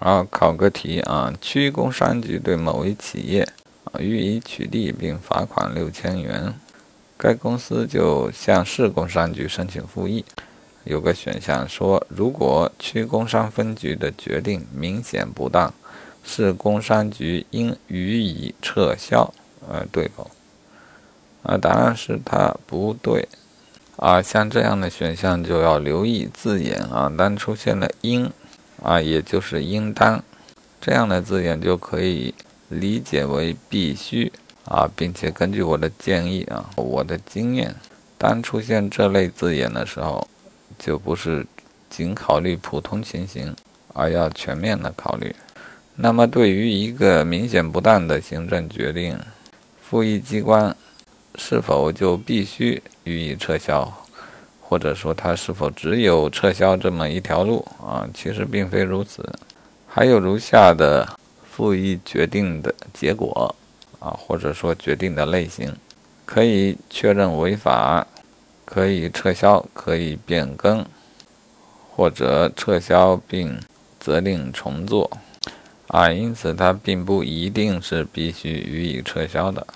好，考个题啊，区工商局对某一企业啊予以取缔并罚款六千元，该公司就向市工商局申请复议。有个选项说，如果区工商分局的决定明显不当，市工商局应予以撤销。呃，对否？啊，答案是它不对。啊，像这样的选项就要留意字眼啊，当出现了应。啊，也就是应当这样的字眼就可以理解为必须啊，并且根据我的建议啊，我的经验，当出现这类字眼的时候，就不是仅考虑普通情形，而要全面的考虑。那么，对于一个明显不当的行政决定，复议机关是否就必须予以撤销？或者说，它是否只有撤销这么一条路啊？其实并非如此，还有如下的复议决定的结果啊，或者说决定的类型：可以确认违法，可以撤销，可以变更，或者撤销并责令重做啊。因此，它并不一定是必须予以撤销的。